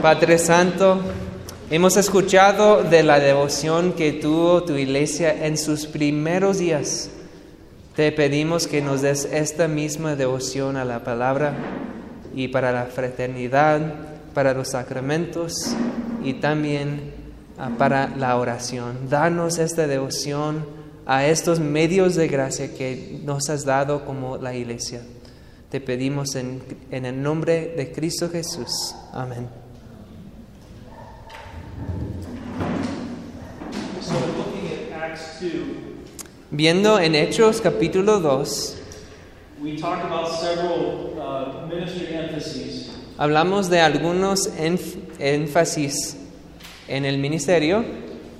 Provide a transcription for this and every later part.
Padre Santo, hemos escuchado de la devoción que tuvo tu iglesia en sus primeros días. Te pedimos que nos des esta misma devoción a la palabra y para la fraternidad, para los sacramentos y también ah, para la oración. Danos esta devoción a estos medios de gracia que nos has dado como la iglesia. Te pedimos en, en el nombre de Cristo Jesús. Amén. So looking at Acts 2, Viendo en Hechos capítulo 2, we talked about several uh, ministry emphases. hablamos de algunos énf- énfasis en el ministerio,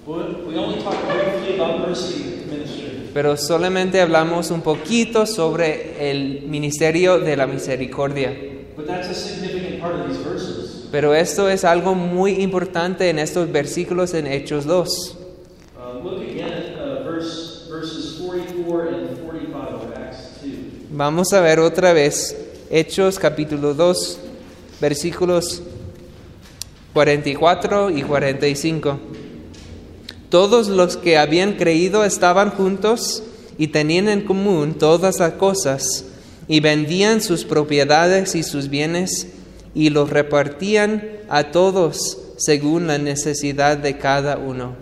But We only talked briefly about mercy ministry. pero solamente hablamos un poquito sobre el ministerio de la misericordia. But that's a significant part of these verses. Pero esto es algo muy importante en estos versículos en Hechos 2. Uh, look again at uh, verse, verses 44 and 45 of Acts 2. Vamos a ver otra vez Hechos capítulo 2, versículos 44 y 45. Todos los que habían creído estaban juntos y tenían en común todas las cosas y vendían sus propiedades y sus bienes y los repartían a todos según la necesidad de cada uno.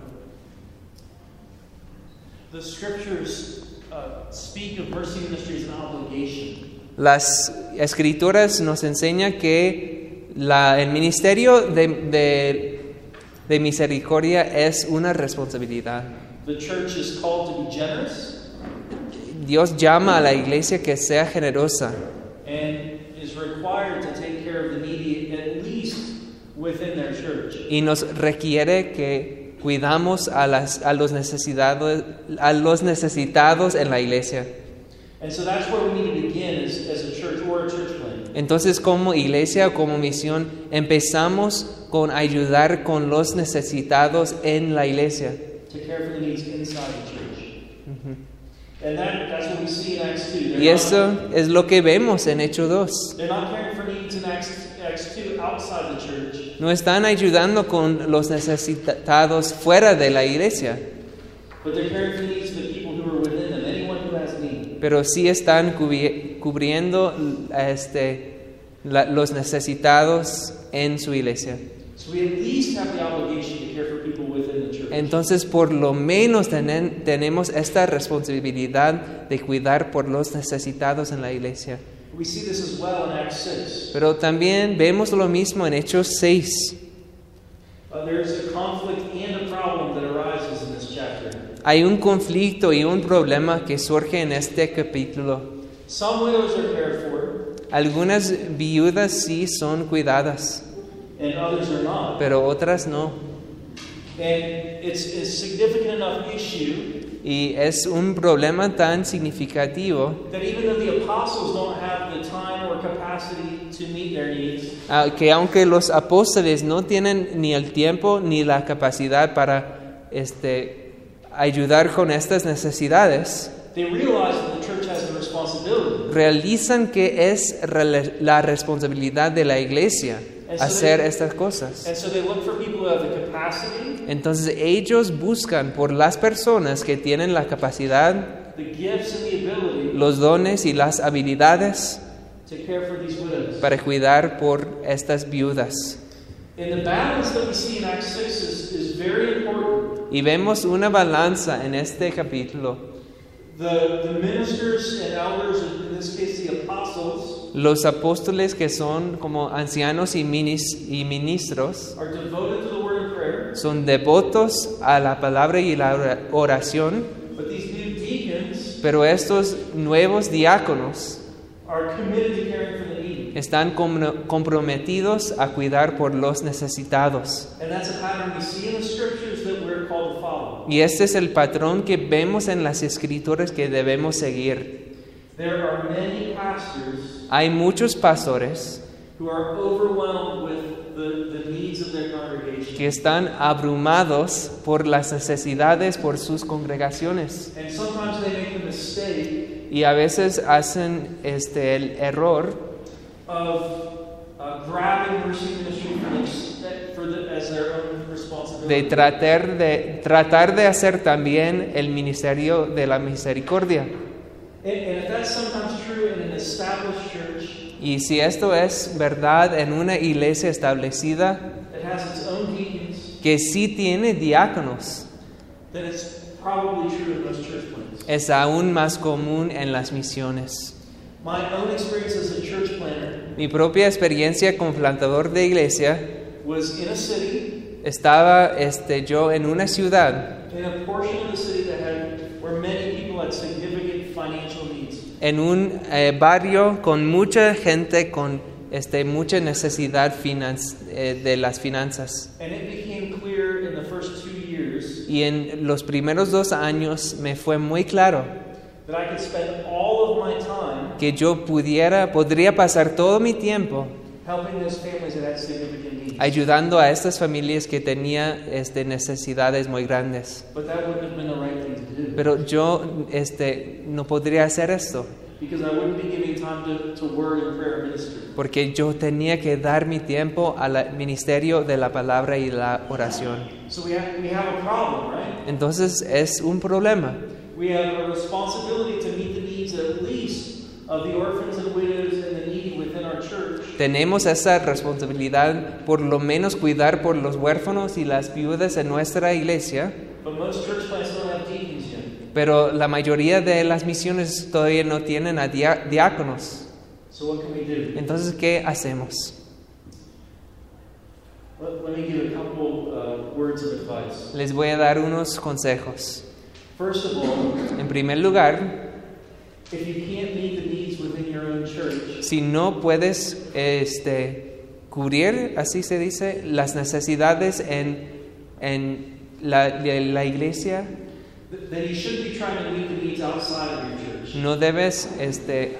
Las escrituras nos enseñan que la- el ministerio de, de- de misericordia es una responsabilidad. The church is called to be generous Dios llama a la iglesia que sea generosa and is required to take care of the needy at least within their church. y nos requiere que cuidamos a, las, a, los, necesitados, a los necesitados en la iglesia. And so that's where we need to begin as, as a church or a church plan. Entonces como iglesia o como misión empezamos con ayudar con los necesitados en la iglesia. to care for the needs inside the church. And that, that's what we see in Acts 2. They're Y eso not, es lo que vemos en Hechos 2. They're not caring for needs in Acts, Acts 2 outside the church, No están ayudando con los necesitados fuera de la iglesia, pero sí están cubri- cubriendo este, la- los necesitados en su iglesia. Entonces, por lo menos tenen- tenemos esta responsabilidad de cuidar por los necesitados en la iglesia. We see this as well in Acts 6. Pero también vemos lo mismo en Hechos 6. Uh, there's a conflict and a problem that arises in this chapter. Hay un conflicto y un problema que surge en este capítulo. Some widows are cared for, Algunas viudas sí son cuidadas, and others are not. pero otras no. Y es un problema tan significativo that even though the apostles don't have the time or capacity to meet their needs, que aunque los apóstoles no tienen ni el tiempo ni la capacidad para este, ayudar con estas necesidades, they realize that the church has a responsibility. realizan que es la responsabilidad de la iglesia hacer estas cosas. Entonces ellos buscan por las personas que tienen la capacidad, the gifts, and the ability los dones y las habilidades para cuidar por estas viudas. And the balance that we see in Acts 6 is, is very important. Y vemos una balanza en este capítulo. Los apóstoles que son como ancianos y, minis- y ministros are devoted to the word and prayer, son devotos a la palabra y la ora- oración, but these new deacons pero estos nuevos diáconos are committed to caring for the needy. están com- comprometidos a cuidar por los necesitados. Y este es el patrón que vemos en las escrituras que debemos seguir. There are many pastors Hay muchos pastores who are overwhelmed with the, the needs of their congregation. que están abrumados por las necesidades por sus congregaciones And sometimes they make the mistake y a veces hacen este el error of uh, grabbing ministry for de tratar de tratar de hacer también el ministerio de la misericordia. And, and if that's sometimes true in an established church Y si esto es verdad en una iglesia establecida que sí tiene diáconos, es aún más común en las misiones. My own experience as a church planter Mi propia experiencia como plantador de iglesia was in a city, estaba este, yo en una ciudad, in a portion of the city that had where many people had significant financial needs. en un eh, barrio con mucha gente con este, mucha necesidad finan- eh, de las finanzas. And it became clear in the first two years Y en los primeros dos años me fue muy claro that I could spend all of my time que yo pudiera, podría pasar todo mi tiempo helping those families that had significant. Ayudando a estas familias que tenían este, necesidades muy grandes. But that wouldn't have been the right thing to do Pero yo este, no podría hacer esto porque yo tenía que dar mi tiempo al ministerio de la palabra y la oración. So we have, we have a problem, right? Entonces es un problema. We have a responsibility to meet the needs at least of the orphans and widows and the needy. Tenemos esa responsabilidad por lo menos cuidar por los huérfanos y las viudas en nuestra iglesia, But most church plants don't have deacons yet. pero la mayoría de las misiones todavía no tienen a diáconos. So what can we do? Entonces, ¿qué hacemos? Let, let me give a couple uh, words of advice. Les voy a dar unos consejos. First of all, En primer lugar, si no puedes este, cubrir, así se dice, las necesidades en, en la, la iglesia, th- then you should be trying to meet the needs outside of your church. no debes este,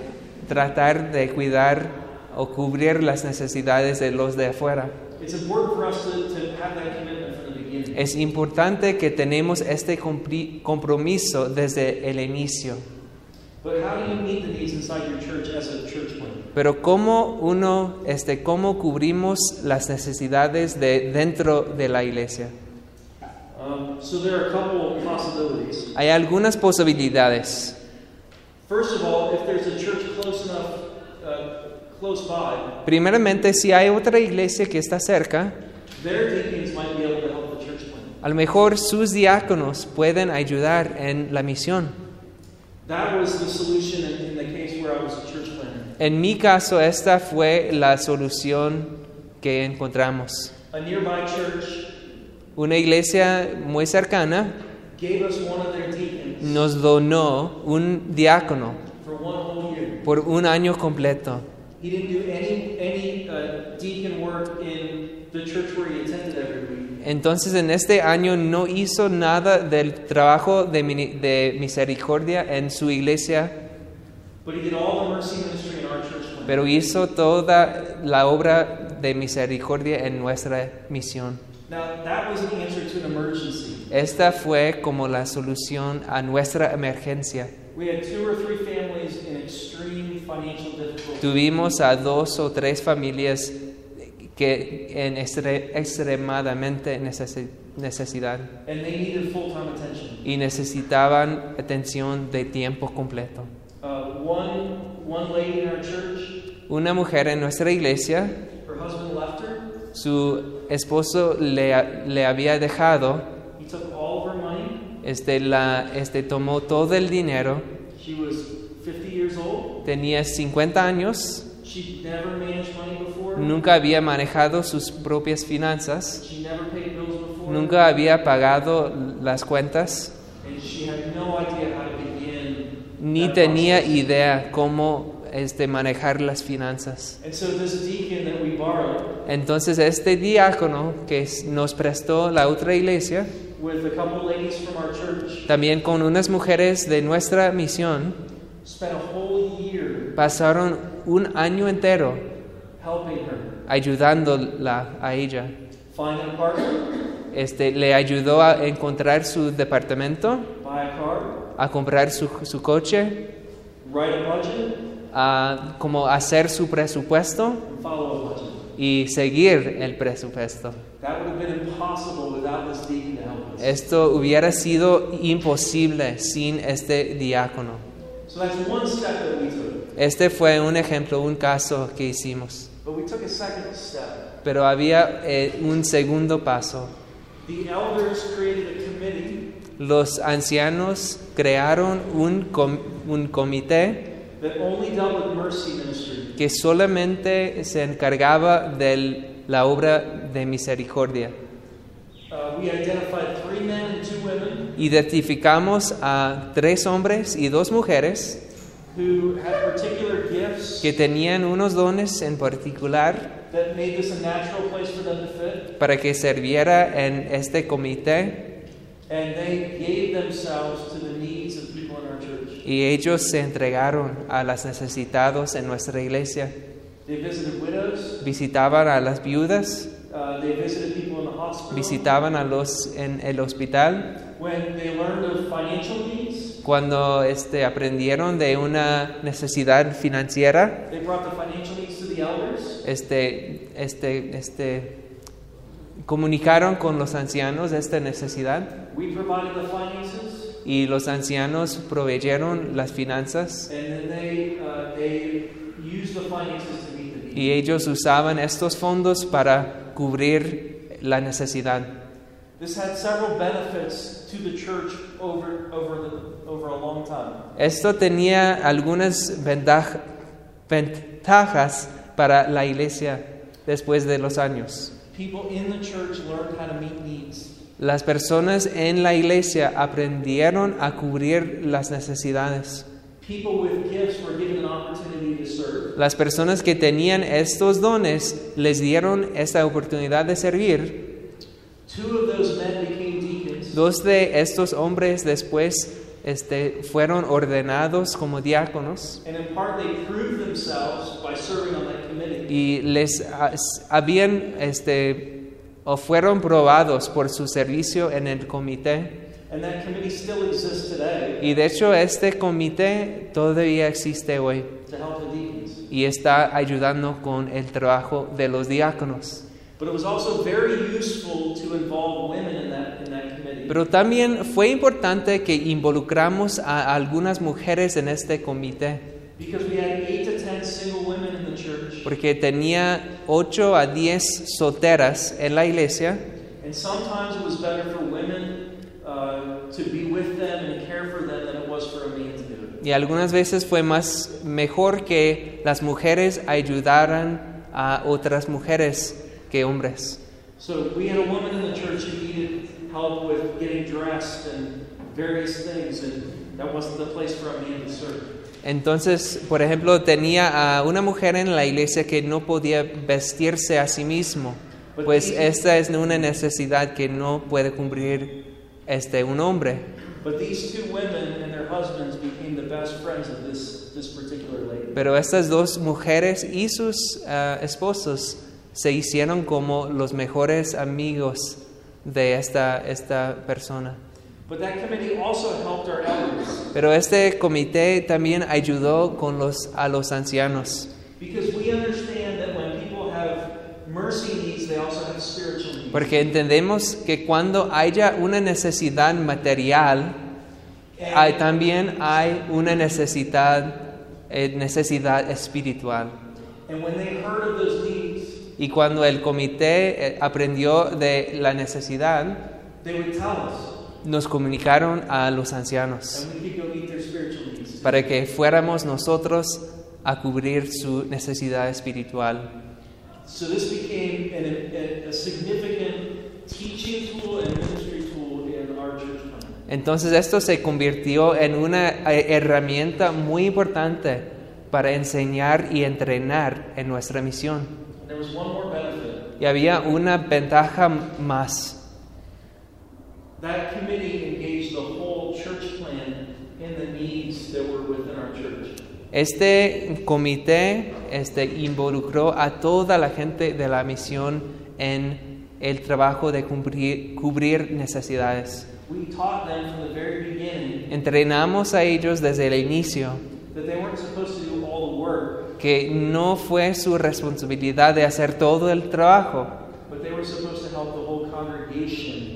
tratar de cuidar o cubrir las necesidades de los de afuera. It's important for us to, to have that commitment from the beginning. Es importante que tenemos este compromiso desde el inicio. Pero cómo uno, este, cómo cubrimos las necesidades de dentro de la iglesia. Um, so there are a couple possibilities. Hay algunas posibilidades. First of all, if there's a church close enough, uh, close by, Primeramente, si hay otra iglesia que está cerca, a lo mejor sus diáconos pueden ayudar en la misión. En mi caso, esta fue la solución que encontramos. A nearby church Una iglesia muy cercana gave us one of their deacons nos donó un diácono por un año completo. Entonces en este año no hizo nada del trabajo de, misericordia en su iglesia, pero hizo toda la obra de misericordia en nuestra misión. Now, that was the answer to an emergency. Esta fue como la solución a nuestra emergencia. We had two or three families in extreme financial difficulty. Tuvimos a dos o tres familias que en extre- extremadamente necesi- necesidad And they needed full time attention. y necesitaban atención de tiempo completo. Uh, one, one lady in our church, Una mujer en nuestra iglesia, her husband left her. su esposo le, le había dejado, He took all of her money. este, la, este, tomó todo el dinero, She was 50 years old. tenía 50 años, She'd never managed. Nunca había manejado sus propias finanzas, nunca había pagado las cuentas, ni tenía idea cómo este, manejar las finanzas. Entonces este diácono que nos prestó la otra iglesia, with a couple ladies from our church también con unas mujeres de nuestra misión, spent a whole year pasaron un año entero ayudándola a ella. Este, le ayudó a encontrar su departamento, a comprar su, su coche, a como hacer su presupuesto y seguir el presupuesto. That would have been impossible without this deacon to help us. Esto hubiera sido imposible sin este diácono. Este fue un ejemplo, un caso que hicimos. But we took a second step. Pero había eh, un segundo paso. The elders created a committee Los ancianos crearon un, com- un comité that only dealt with mercy ministry. que solamente se encargaba de la obra de misericordia. Uh, we identified three men and two women Identificamos a tres hombres y dos mujeres who had particular gifts que tenían unos dones en particular that made this a natural place for them to fit. para que serviera en este comité And they gave themselves to the needs of people in our church. y ellos se entregaron a los necesitados en nuestra iglesia. They visited widows. Visitaban a las viudas, Uh, they visited people in the hospital. visitaban a los en el hospital. When they learned of financial needs, Cuando este, aprendieron de una necesidad financiera, they brought the financial needs to the elders. este, este, este, comunicaron con los ancianos esta necesidad We provided the finances, y los ancianos proveyeron las finanzas and then they uh, they used the finances to meet the needs. y ellos usaban estos fondos para cubrir la necesidad. This had several benefits to the church over over the over a long time. Esto tenía algunas ventaj- ventajas para la iglesia después de los años. Las personas en la iglesia aprendieron a cubrir las necesidades. Las personas que tenían estos dones les dieron esta oportunidad de servir. Two of those men became deacons, Dos de estos hombres después este, fueron ordenados como diáconos and in part they proved themselves by serving on that committee. y les ah, habían este, o fueron probados por su servicio en el comité. And that committee still exists today Y de hecho este comité todavía existe hoy to help the deacons. y está ayudando con el trabajo de los diáconos. But it was also very useful to involve women in that. Pero también fue importante que involucramos a algunas mujeres en este comité, Because we had eight to ten single women in the church, porque tenía 8 a 10 solteras en la iglesia and sometimes it was better for women uh, to be with them and care for them than it was for a man to do it. y algunas veces fue más mejor que las mujeres ayudaran a otras mujeres que hombres. So we had a woman in the church who needed help with getting dressed and various things, and that wasn't the place for a man to serve. Entonces, por ejemplo, tenía a una mujer en la iglesia que no podía vestirse a sí mismo, pues esta es una necesidad que no puede cubrir este un hombre. But these two women and their husbands became the best friends of this, this particular lady. Pero estas dos mujeres y sus ah, esposos se hicieron como los mejores amigos de esta, esta persona. But that committee also helped our elders Pero este comité también ayudó con los, a los ancianos, because we understand that when people have mercy needs, they also have spiritual needs. porque entendemos que cuando haya una necesidad material, hay- también hay una necesidad, eh, necesidad espiritual. And when they heard of those needs, Y cuando el comité eh, aprendió de la necesidad, nos comunicaron a los ancianos para que fuéramos nosotros a cubrir su necesidad espiritual. So this became an, a, a significant teaching tool and ministry tool in our church plan. Entonces esto se convirtió en una eh, herramienta muy importante para enseñar y entrenar en nuestra misión. Y había una ventaja más. That committee engaged the whole church plan in the needs that were within our church. Este comité este, involucró a toda la gente de la misión en el trabajo de cubrir, cubrir necesidades. We taught them from the very beginning Entrenamos a ellos desde el inicio que no fue su responsabilidad de hacer todo el trabajo,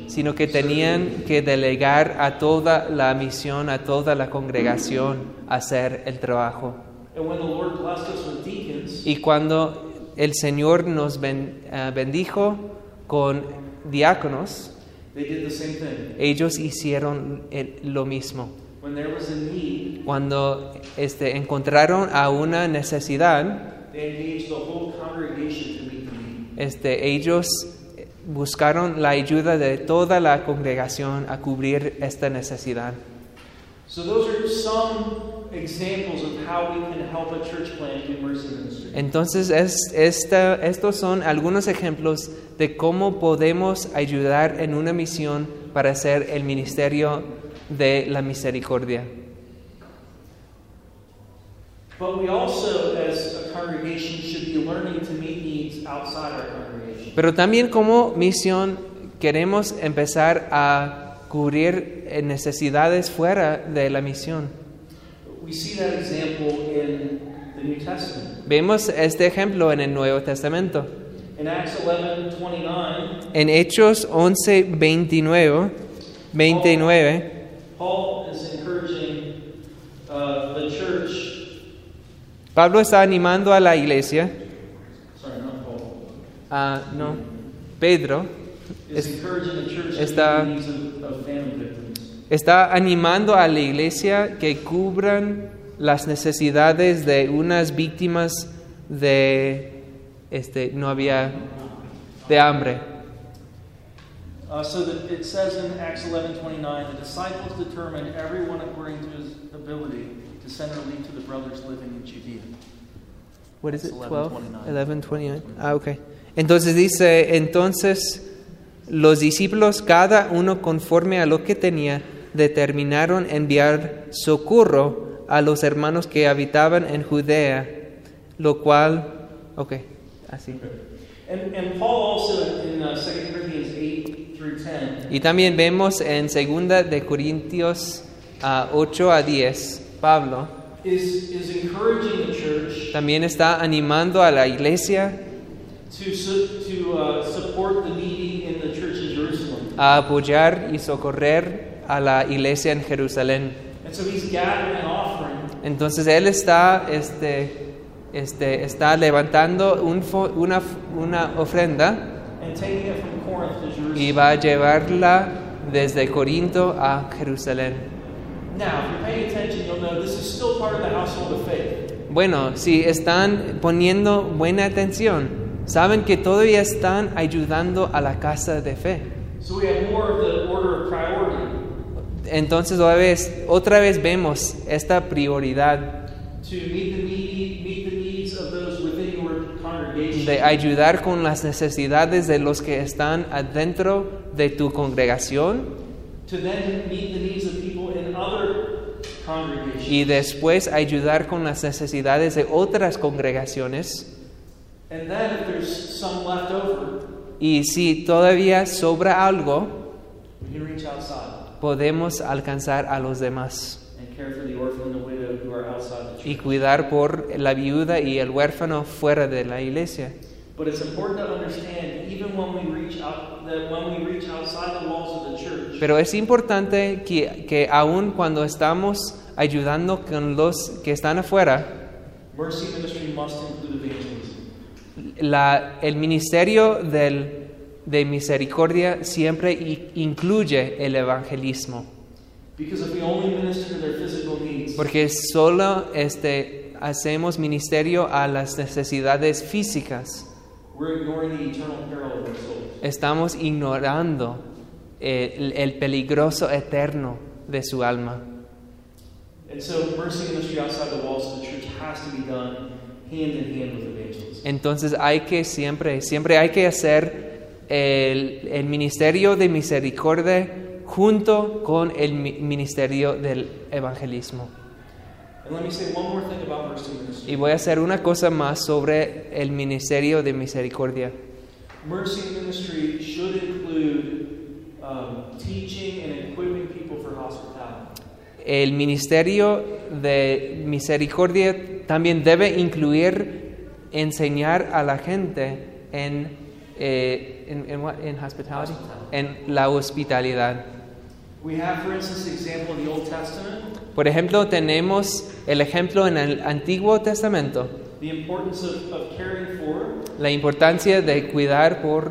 sino que tenían que delegar a toda la misión, a toda la congregación, hacer el trabajo. Y cuando el Señor nos eh, bendijo con diáconos, they did the same thing. ellos hicieron lo mismo. When there was a need, Cuando este, encontraron a una necesidad, they engaged the whole congregation to meet the need. este, ellos buscaron la ayuda de toda la congregación a cubrir esta necesidad. So those are some examples of how we can help a church plant do mercy ministry. Entonces, es, esta- estos son algunos ejemplos de cómo podemos ayudar en una misión para hacer el ministerio de la misericordia. Pero también como misión queremos empezar a cubrir eh, necesidades fuera de la misión. We see that example in the New Testament. Vemos este ejemplo en el Nuevo Testamento. In Acts 11 29, En Hechos 11, 29, 29 Paul is encouraging uh, the church. Pablo está animando a la iglesia, Sorry, not Paul. a, no, Pedro, Is Es- encouraging the church to está- meet the needs of, of family victims. está animando a la iglesia que cubran las necesidades de unas víctimas de, este, no había, de hambre. Uh, so that it says in Acts 11 29, the disciples determined everyone according to his ability to send relief to the brothers living in Judea. What is it? It's 12? 11:29. 11:29. Ah, ok. Entonces dice, entonces los discípulos, cada uno conforme a lo que tenía, determinaron enviar socorro a los hermanos que habitaban en Judea, lo cual, ok, así. And, and Paul also in uh, 2 Corinthians 8 through 10 Y también vemos en 2 de Corintios ah, 8 a 10, Pablo is, is encouraging the church también está animando a la iglesia to, uh, support the needy in the church in Jerusalem. a apoyar y socorrer a la iglesia en Jerusalén. And so he's gathering an offering Entonces él está, este, este, está levantando un una, una ofrenda and taking it from Corinth to Jerusalem. Y va a llevarla desde Corinto a Jerusalén. Now, if you're paying attention, you'll know this is still part of the household of faith. Bueno, si están poniendo buena atención, saben que todavía están ayudando a la casa de fe. So we have more of the order of priority Entonces otra vez, otra vez vemos esta prioridad to meet the needy, meet the needs of those within your congregation. De ayudar con las necesidades de los que están adentro de tu congregación y después ayudar con las necesidades de otras congregaciones. And then if there's some left over, Y si todavía sobra algo, we can reach outside podemos alcanzar a los demás. and care for the orphan y cuidar por la viuda y el huérfano fuera de la iglesia. But it's important to understand, even when we reach out, that when we reach outside the walls of the church, Pero es importante que, que aun cuando estamos ayudando con los que están afuera, mercy ministry must include evangelism. la- el ministerio del- de misericordia siempre incluye el evangelismo. Porque solo este, hacemos ministerio a las necesidades físicas, we're ignoring the eternal peril of their souls. estamos ignorando el, el peligroso eterno de su alma. And so, mercy ministry outside the walls of the church has to be done hand in hand with evangelism. Entonces hay que siempre, siempre hay que hacer el, el ministerio de misericordia junto con el mi- ministerio del evangelismo. And let me say one more thing about mercy ministry. Y voy a hacer una cosa más sobre el ministerio de misericordia. Mercy ministry should include um, teaching and equipping people for hospitality. El ministerio de misericordia también debe incluir enseñar a la gente en, eh, en, en? In hospitality? en la hospitalidad. Por ejemplo, tenemos el ejemplo en el Antiguo Testamento, the importance of, of caring for la importancia de cuidar por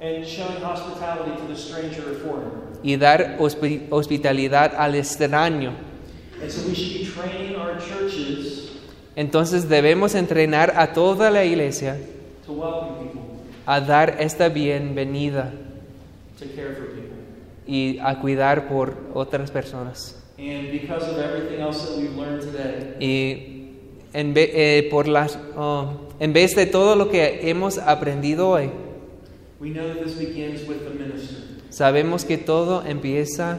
and showing hospitality to the stranger or foreigner. y dar hospi- hospitalidad al extraño. And so we should be training our churches Entonces debemos entrenar a toda la iglesia to welcome people, a dar esta bienvenida to care for people. Y a cuidar por otras personas. And because of everything else that we've learned today, Y en, ve- eh, por las, oh, en vez de todo lo que hemos aprendido hoy, we know that this begins with the minister. sabemos que todo empieza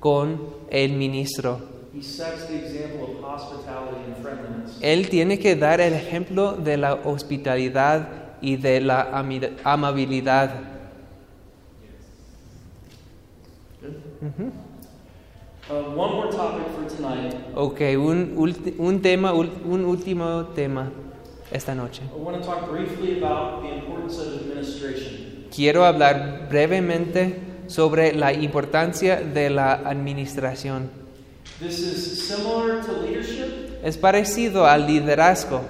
con el ministro. He sets the example of hospitality and friendliness. Él tiene que dar el ejemplo de la hospitalidad y de la amabilidad. Uh, one more topic for tonight. Ok, un, un tema, un último tema esta noche. I want to talk briefly about the importance of administration. Quiero hablar brevemente sobre la importancia de la administración. This is similar to leadership, Es parecido al liderazgo,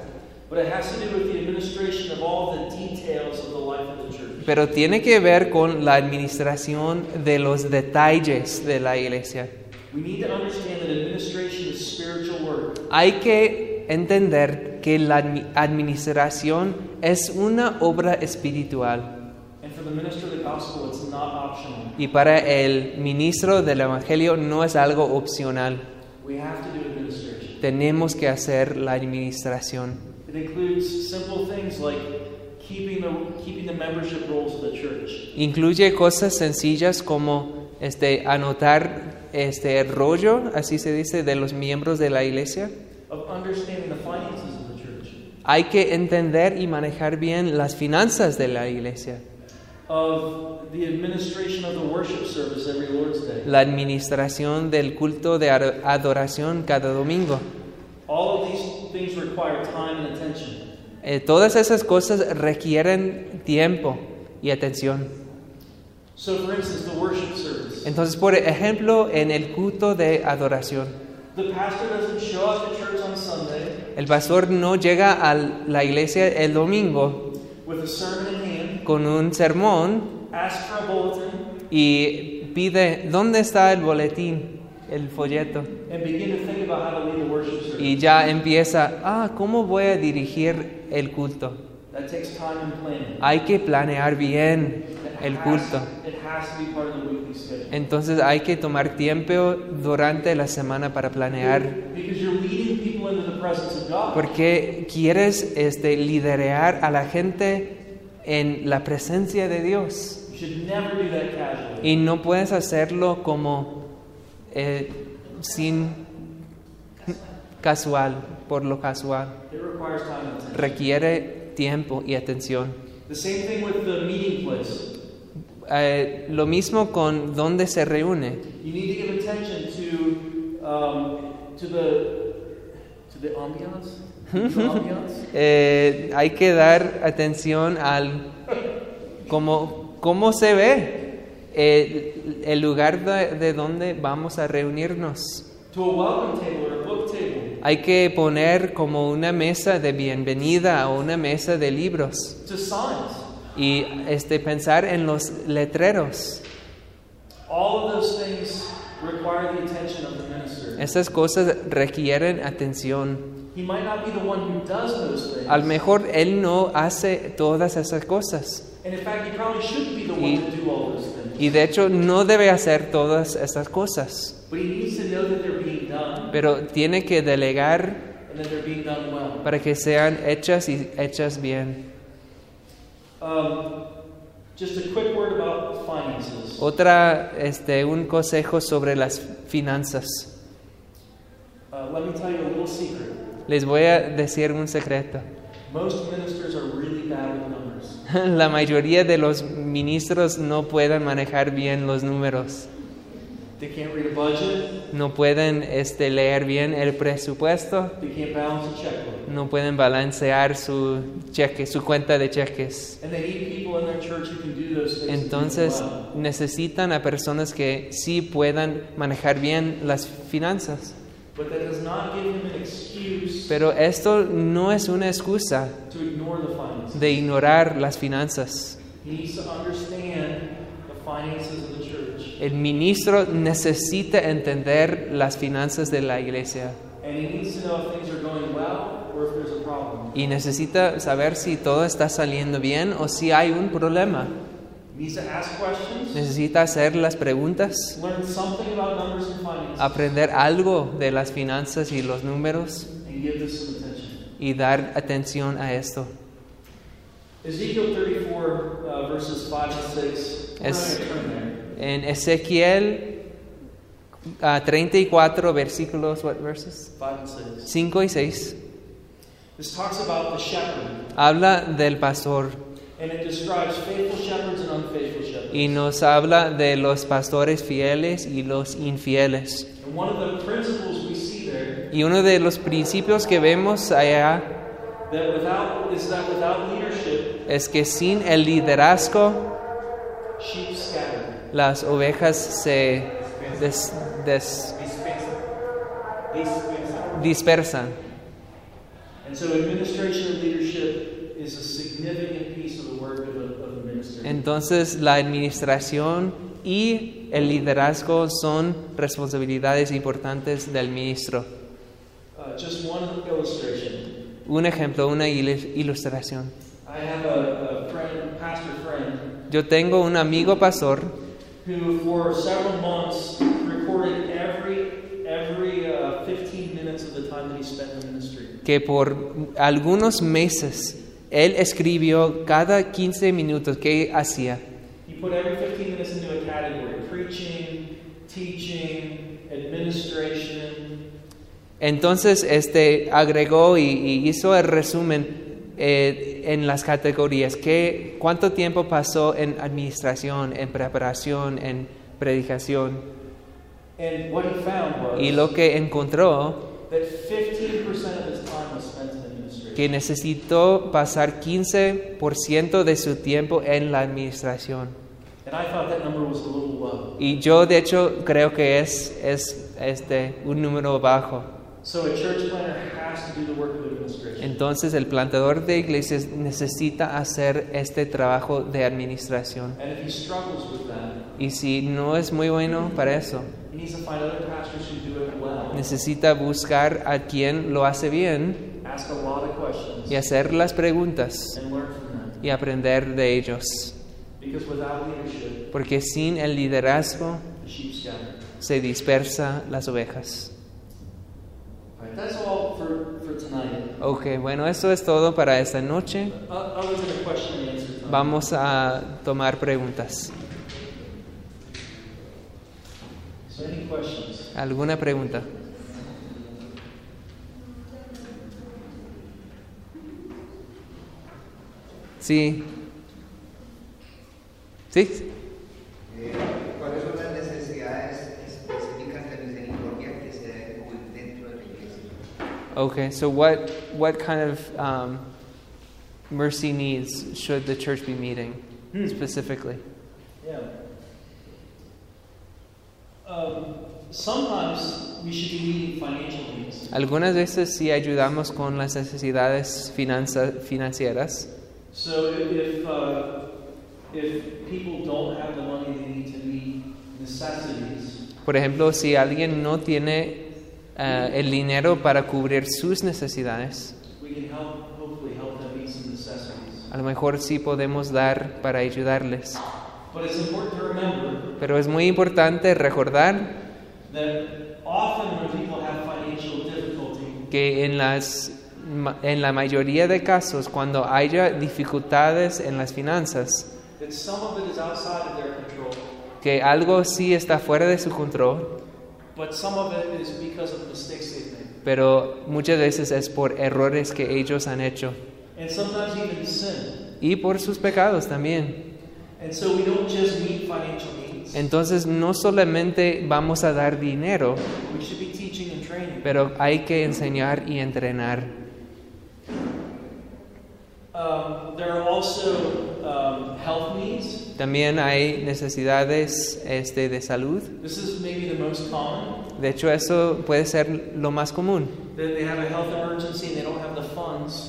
pero tiene que ver con la administración de los detalles de la iglesia. We need to understand that administration is spiritual work. Hay que entender que la admi- administración es una obra espiritual And for the minister of the gospel, it's not optional. y para el ministro del Evangelio no es algo opcional. We have to do administration. Tenemos que hacer la administración. It includes simple things like keeping the, keeping the membership rolls of the church, Incluye cosas sencillas como este, anotar este el rollo, así se dice, de los miembros de la iglesia. of understanding the finances of the church, Hay que entender y manejar bien las finanzas de la iglesia, of the administration of the worship service every Lord's Day. la administración del culto de adoración cada domingo. All of these things require time and attention. Eh, todas esas cosas requieren tiempo y atención. So, for instance, the worship service. Entonces, por ejemplo, en el culto de adoración, The pastor doesn't show up at church on Sunday el pastor no llega a la iglesia el domingo with a sermon in hand, con un sermón ask for a bulletin, y pide, ¿dónde está el boletín, el folleto? and begin to think about how to lead the worship. Y ya empieza, ah, ¿cómo voy a dirigir el culto? That takes time and planning. Hay que planear bien el culto. Entonces hay que tomar tiempo durante la semana para planear, Because you're leading people into the presence of God. porque quieres este, liderar a la gente en la presencia de Dios. You should never do that casually. Y no puedes hacerlo como eh, sin casual, por lo casual. Requiere tiempo y atención. The same thing with the meeting place. Eh, lo mismo con donde se reúne. You need to give attention to um. Eh, hay que dar atención al cómo, cómo se ve el, el lugar de, de donde vamos a reunirnos. To a Hay que poner como una mesa de bienvenida o una mesa de libros To signs. y este, pensar en los letreros. All of those things require the attention of the minister. Estas cosas requieren atención. He might not be the one who does those things. A lo mejor él no hace todas esas cosas And in fact, he probably shouldn't be the Y- one to do all those things. Y de hecho no debe hacer todas esas cosas, pero tiene que delegar para que sean hechas y hechas bien. Um, just a quick word about finances. Otra, este, un consejo sobre las finanzas. Uh, let me tell you a little secret. Les voy a decir un secreto. Most ministers are really bad with. La mayoría de los ministros no pueden manejar bien los números. They can't read a budget. no pueden este, leer bien el presupuesto, They can't balance a checkbook. no pueden balancear su cheque, su cuenta de cheques. And they need people in their church who can do those things. and do them Entonces well. necesitan a personas que sí puedan manejar bien las finanzas. But that does not give him an excuse Pero esto no es una excusa to. De ignorar las finanzas. He needs to understand the finances of the church. El ministro necesita entender las finanzas de la iglesia And he needs to know if things are going well or if there's a problem. y necesita saber si todo está saliendo bien o si hay un problema. He needs to ask questions, Necesita hacer las preguntas, learn something about numbers and finances, aprender algo de las finanzas y los números y dar atención a esto. Ezekiel 34, uh, verses 5 and 6. We're Es-. En Ezequiel ah, 34 versículos, what verses? 5 and 6. 5 y 6, This talks about the shepherd, habla del pastor and it describes faithful shepherds and unfaithful shepherds. y nos habla de los pastores fieles y los infieles. And one of the principles we see there Y uno de los principios que vemos allá that without is that without leadership, es que sin el liderazgo sheep scatter. las ovejas se des- des- dispersan. And so administration and leadership is a significant piece of the work of minister. Entonces la administración y el liderazgo son responsabilidades importantes del ministro. Uh, just one illustration. Un ejemplo, una il- ilustración. I have a, a friend, pastor friend, Yo tengo un amigo pastor every every uh, 15 minutes que por algunos meses él escribió cada 15 minutos que hacía. He put Entonces este agregó y, y hizo el resumen eh, en las categorías. ¿Qué, ¿Cuánto tiempo pasó en administración, en preparación, en predicación? And what he found was Y lo que encontró that 15% of his time was spent in administration. que necesitó pasar 15% de su tiempo en la administración. And I thought that number was a little low. Y yo de hecho creo que es, es este, un número bajo. So a church planner has to do the work of administration. Entonces el plantador de iglesias necesita hacer este trabajo de administración. And if he struggles with that, Y si no es muy bueno para eso, he needs to find other pastors who do it well. necesita buscar a quien lo hace bien Ask a lot of questions y hacer las preguntas y aprender de ellos. Because without leadership, Porque sin el liderazgo the sheep scatter. se dispersa las ovejas. All right, that's all for, for tonight. Ok, bueno, eso es todo para esta noche. Vamos a tomar preguntas. So any questions? ¿Alguna pregunta? Sí. ¿Sí? Eh, ¿Cuáles son Okay, so what, what kind of um, mercy needs should the church be meeting Hmm. specifically? Yeah. Um, sometimes we should be meeting financial needs. Algunas veces sí ayudamos con las necesidades finanza- financieras. So if, if, uh, if people don't have the money they need to meet necessities, Por ejemplo, si alguien no tiene eh, el dinero para cubrir sus necesidades, a lo mejor sí podemos dar para ayudarles. But it's important to remember Pero es muy importante recordar that often when people have financial difficulty, que en, las, en la mayoría de casos, cuando haya dificultades en las finanzas, that some of it is outside of their control, que algo sí está fuera de su control, pero muchas veces es por errores que ellos han hecho And sometimes even sin. y por sus pecados también. And so we don't just meet financial needs, needs. Entonces no solamente vamos a dar dinero, We should be teaching and training. pero hay que enseñar y entrenar. También hay necesidades este, de salud. This is maybe the most common. De hecho, eso puede ser lo más común.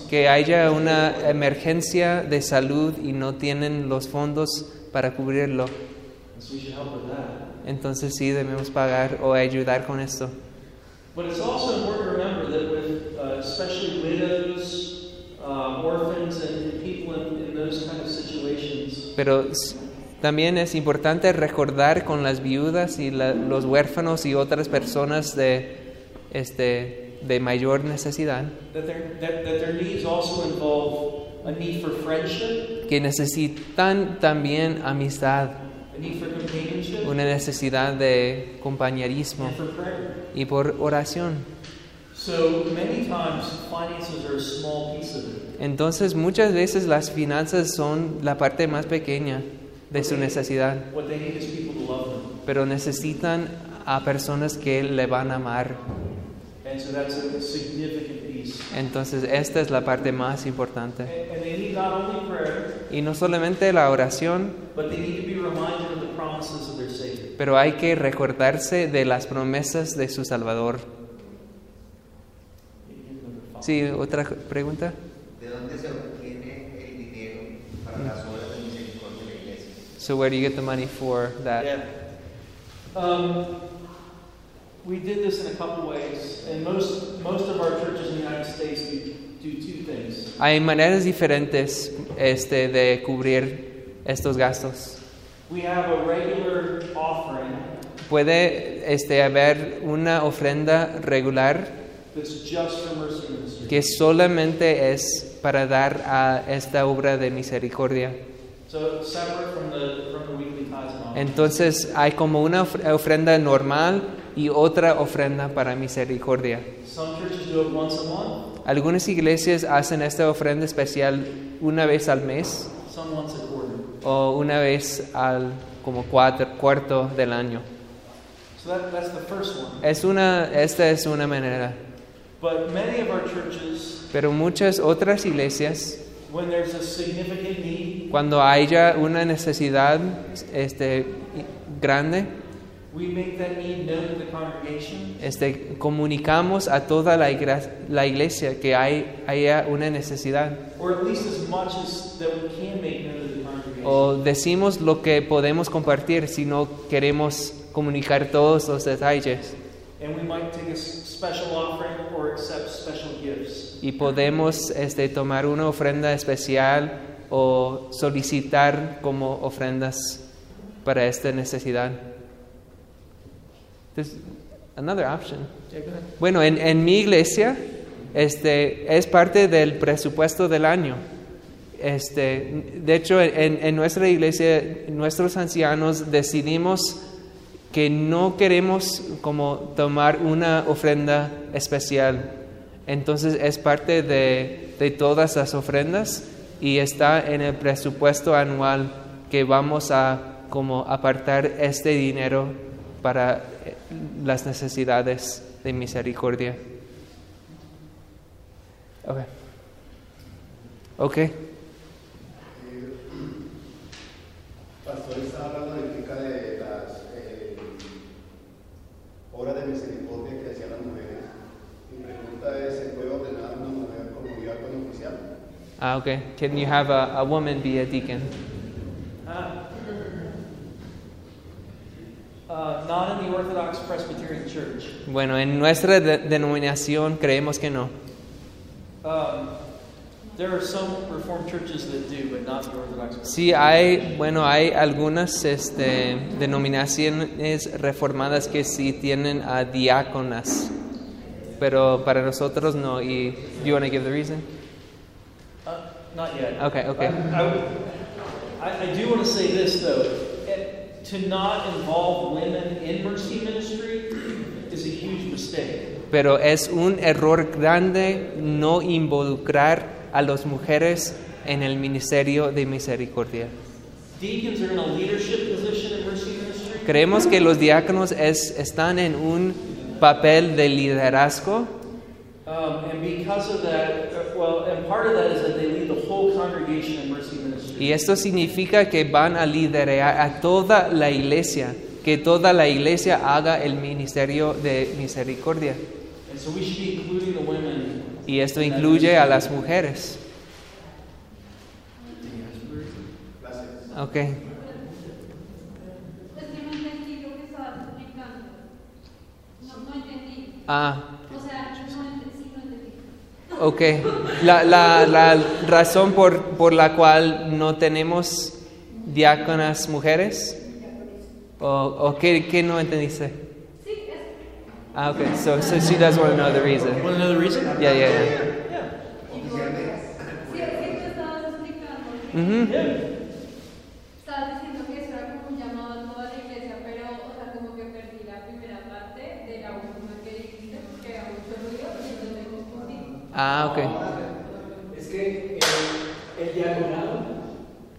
Que haya una emergencia de salud y no tienen los fondos para cubrirlo. Entonces sí debemos pagar o ayudar con esto. But it's also important to remember that with uh, especially widows, orphans, and people in, in those kind of situations, Pero también es importante recordar con las viudas y la- los huérfanos y otras personas de, este, de mayor necesidad. That their, that, that their needs also involve a need for friendship, que necesitan también amistad, a need for companionship, una necesidad de compañerismo y por oración. Entonces muchas veces las finanzas son la parte más pequeña de su necesidad, pero necesitan a personas que le van a amar. Entonces esta es la parte más importante. Y no solamente la oración, pero hay que recordarse de las promesas de su Salvador. Sí, otra pregunta. ¿De dónde se obtiene el dinero para las obras de misericordia de la iglesia? So where do you get the money for that? Yeah. Um, we did this in a couple ways, and most most of our churches in the United States do, do two things. Hay maneras diferentes este, de cubrir estos gastos. We have a regular offering Puede este, haber una ofrenda regular que solamente es para dar a esta obra de misericordia. Entonces hay como una of- ofrenda normal y otra ofrenda para misericordia. Some churches do it once a month, Algunas iglesias hacen esta ofrenda especial una vez al mes o una vez al como cuatro, cuarto del año. So that, that's the first one. Es una, esta es una manera. But many of our churches, Pero muchas otras iglesias, when there's a significant need, cuando haya una necesidad este, grande, we make that need known to the congregation. este, comunicamos a toda la, iglesia que hay, haya una necesidad. Or at least as much as that we can make known to the congregation. O decimos lo que podemos compartir si no queremos comunicar todos los detalles. And we might take a s- special offering or accept special gifts. Y podemos este, tomar una ofrenda especial o solicitar como ofrendas para esta necesidad. There's another option. Bueno, en, en mi iglesia este, es parte del presupuesto del año. Este, de hecho, en, en nuestra iglesia, nuestros ancianos decidimos que no queremos como tomar una ofrenda especial. Entonces es parte de, de todas las ofrendas y está en el presupuesto anual que vamos a como apartar este dinero para eh, las necesidades de misericordia. Okay. Okay. Pastor está hablando de las eh, obras de misericordia que hacían las mujeres. Mi pregunta es, ¿se puede ordenar a una mujer como diácono oficial? Ah, okay. Can you have a, a woman be a deacon? Ah. Uh, not in the Orthodox Presbyterian Church. Bueno, en nuestra de- denominación creemos que no. Um, Sí, hay, bueno, hay algunas este, denominaciones reformadas que sí tienen a diáconas, pero para nosotros no. Y do you want to give the reason? Uh, not yet. Okay, okay. I, I, would- I, I do want to say this though, Eh, to not involve women in mercy ministry is a huge mistake. Pero es un error grande no involucrar a las mujeres en el ministerio de misericordia. Creemos que los diáconos es- están en un papel de liderazgo Um, uh, y esto significa que van a liderar a toda la iglesia, que toda la iglesia haga el ministerio de misericordia. And so we should be including the women. Y esto incluye a las mujeres. Ok. Es que no entendí lo que estabas explicando. No, no entendí. Ah, O sea, no entendí, sí, no entendí. ok. La, la- la razón por, por la cual no tenemos diáconas mujeres, o, o qué, qué no entendiste? Sí, es. Ah, ok. So, so she does want to know the reason. Want to know the reason? Yeah, yeah, yeah. Yeah. Oficialmente. Sí, sí, tú estabas explicando. Ujú. Yeah. Estabas diciendo que eso era como un llamado a toda la iglesia, pero, o sea, como que perdí la primera parte de la última que dijiste, porque era mucho ruido y entonces me confundí. Ah, ok. Es que el, el diaconado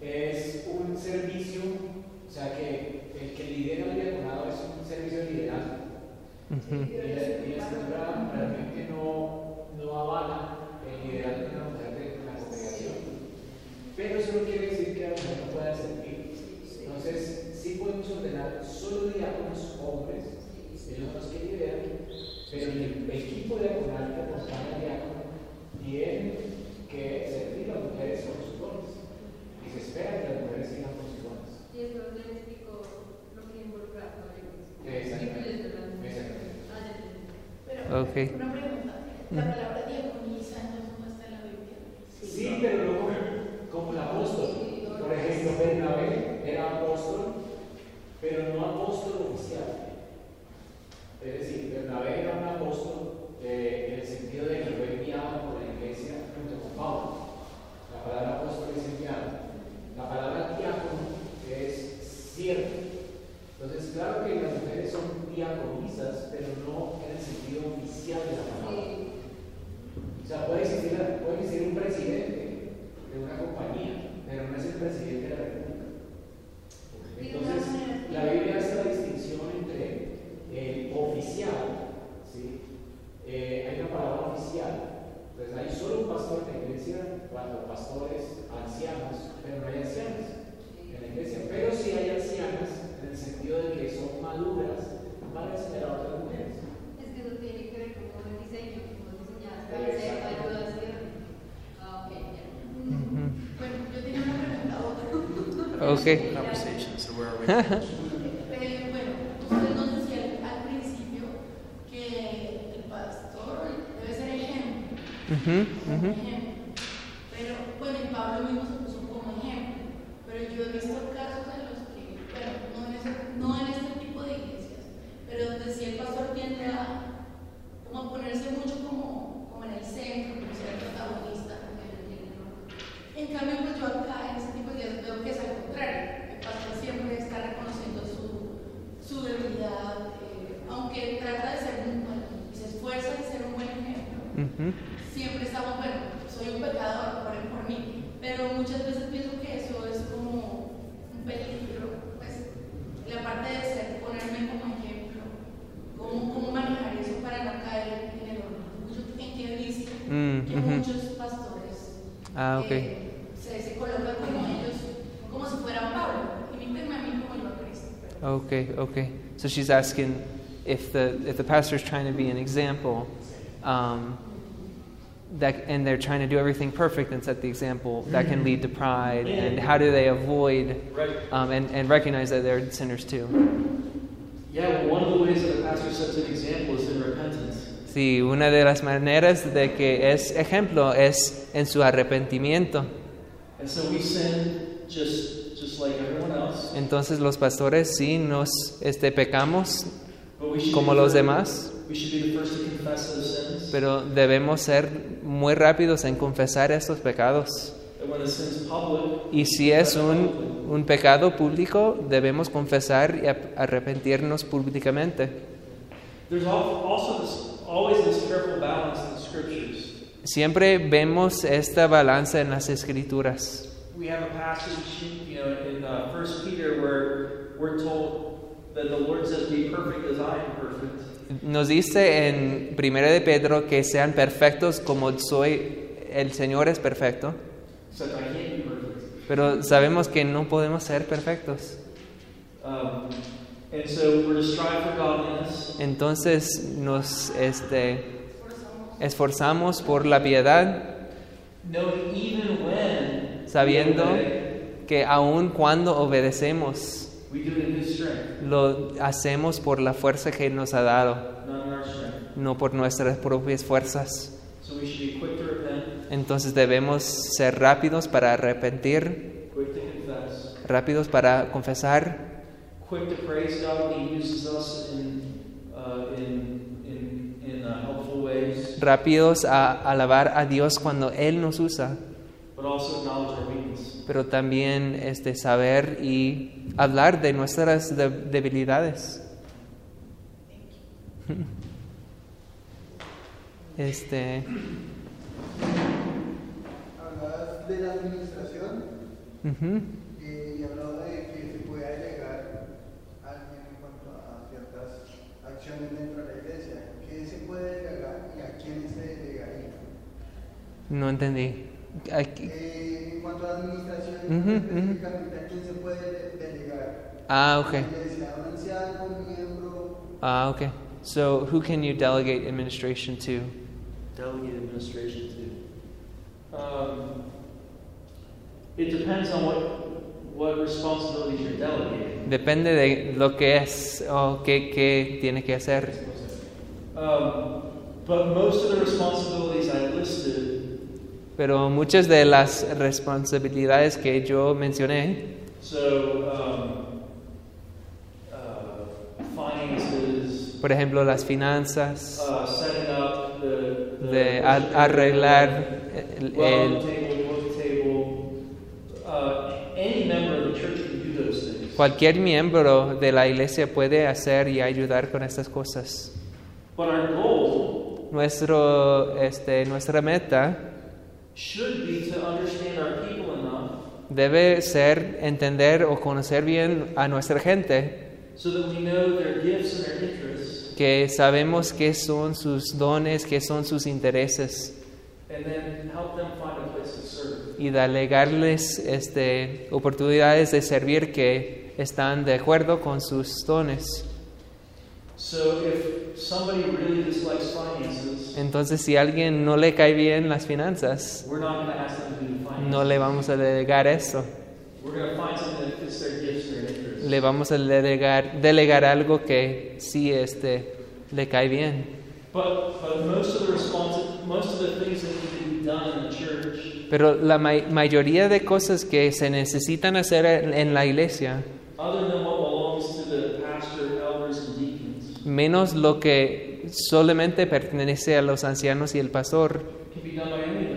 es un servicio, o sea que el que lidera el diaconado es un servicio de liderazgo. Y la, y la escritura realmente no, no avala el liderazgo de una mujer de la congregación. Pero eso no quiere decir que la mujer no pueda servir. Entonces, sí podemos ordenar solo diáconos hombres, ellos los que lideran, pero el equipo diaconal que acompaña al diácono tiene que servir a las mujeres con sus dones. Y se espera que las mujeres sigan con sus dones. Y eso le explico lo que involucra a toda la iglesia. Exactamente. Incluyendo las mujeres. Exactamente. Ah, ya entendí. Una pregunta. La palabra diaconisa no está en la Biblia. Sí, pero no como, el apóstol. Por ejemplo, Bernabé era apóstol, pero no apóstol oficial. Es decir, Bernabé era un apóstol eh, en el sentido de que fue enviado por la iglesia junto con Pablo. La palabra apóstol es enviado. La palabra diácono es siervo. Entonces, claro que las mujeres son diaconisas, pero no en el sentido oficial de la palabra. O sea, puede existir, puede existir un presidente de una compañía, pero no es el presidente de la república. Entonces, la Biblia hace la distinción entre el oficial, ¿sí? Eh, hay una palabra oficial, entonces hay solo un pastor en la iglesia, cuando pastores ancianos, pero no hay ancianas en la iglesia, pero sí hay ancianas en el sentido de que son maduras para enseñar a otras mujeres. Es que eso tiene que ver con cómo el diseño, cómo diseñadas para hacer ayudación. Ah, ok, ya. Ujú. Bueno, yo tenía una pregunta otra. Ok. Conversation, so where are we? Eh, bueno, usted nos decía al principio que el pastor debe ser ejemplo. Ujú, ujú. ejemplo. Pero bueno, y Pablo mismo se puso como ejemplo. Pero yo he visto casos en los que, bueno, no en, ese- no en Ah, ok. eh, se, se colocan como ellos, como si fueran Pablo, imítenme a mí como yo a Cristo. Okay, okay. So she's asking if the if the pastor's trying to be an example, um, that and they're trying to do everything perfect and set the example, that can lead to pride. And how do they avoid um, and and recognize that they're sinners too? Yeah, well, one of the ways that a pastor sets an example is in repentance. Sí, una de las maneras de que es ejemplo es en su arrepentimiento. Entonces los pastores sí nos este, pecamos como los demás, pero debemos ser muy rápidos en confesar estos pecados. Y si es un, un pecado público, debemos confesar y arrepentirnos públicamente. There's al- also this always this careful balance in the scriptures. Siempre vemos esta balanza en las escrituras. we have a passage, you know, in uh, First Peter where we're told that the Lord says, "Be perfect as I am perfect." Nos dice en 1 de Pedro que sean perfectos como soy, el Señor es perfecto, pero sabemos que no podemos ser perfectos. Um, Entonces nos este, esforzamos por la piedad, sabiendo que aun cuando obedecemos, lo hacemos por la fuerza que nos ha dado, no por nuestras propias fuerzas. Entonces debemos ser rápidos para arrepentir, rápidos para confesar, quick to praise God when He uses us in uh, in in, in uh, helpful ways, rápidos a alabar a Dios cuando Él nos usa, but also acknowledge our weakness. pero también este, saber y hablar de nuestras de- debilidades. Este, Hablabas de la administración ujú. eh, acciones dentro de la iglesia. ¿Qué se puede delegar y a quién se delegaría? no entendí. Aquí- Eh, en cuanto a la administración, Ujú, ujú. específicamente, ¿a quién se puede delegar? Ah, ¿A okay. la iglesia? ¿A un miembro? Ah, okay. So, who can you delegate administration to? Delegate administration to. Um, it depends on what what responsibilities you're delegating. Depende de lo que es o qué, qué tiene que hacer. Um, but most of the responsibilities I listed, Pero muchas de las responsabilidades que yo mencioné, so um, uh, finances, por ejemplo, las finanzas, uh, the, the de arreglar el, el- table, book table. Uh, any member of the church can do those things. Cualquier miembro de la iglesia puede hacer y ayudar con estas cosas. But our goal Nuestro, este, nuestra meta should be to understand our people enough debe ser entender o conocer bien a nuestra gente, so that we know their gifts and their interests, que sabemos qué son sus dones, qué son sus intereses and then help them find a place to serve. y delegarles este, oportunidades de servir que están de acuerdo con sus dones. So if somebody really dislikes finances, Entonces, si a alguien no le cae bien las finanzas, we're not going to ask them to do the finances. no le vamos a delegar eso. We're going to find something that fits their gifts, their interests. Le vamos a delegar, delegar algo que sí este, le cae bien. Pero la ma- mayoría de cosas que se necesitan hacer en, en la iglesia, other than what belongs to the pastor, elders, and deacons, menos lo que solamente pertenece a los ancianos y el pastor,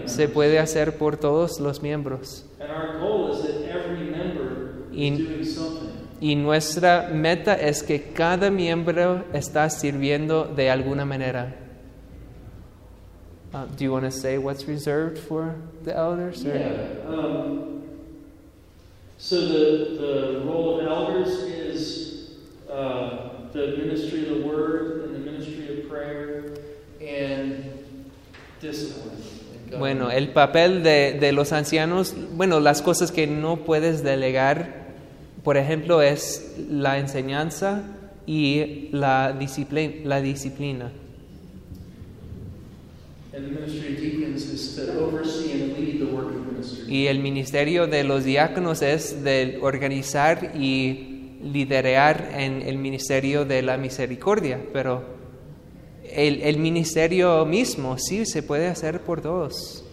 se puede hacer por todos los miembros. And our goal is that every member In- is doing something. Y nuestra meta es que cada miembro está sirviendo de alguna manera. Uh, do you want to say what's reserved for the elders? or- Yeah. Um, so the, the role of elders is uh, the ministry of the word and the ministry of prayer and discipline. Bueno, el papel de, de los ancianos, bueno, las cosas que no puedes delegar, por ejemplo, es la enseñanza y la disciplina. La disciplina. And the ministry of deacons is to oversee and lead the work of ministry. Y el ministerio de los diáconos es de organizar y liderar en el ministerio de la misericordia, pero el, el ministerio mismo sí se puede hacer por todos.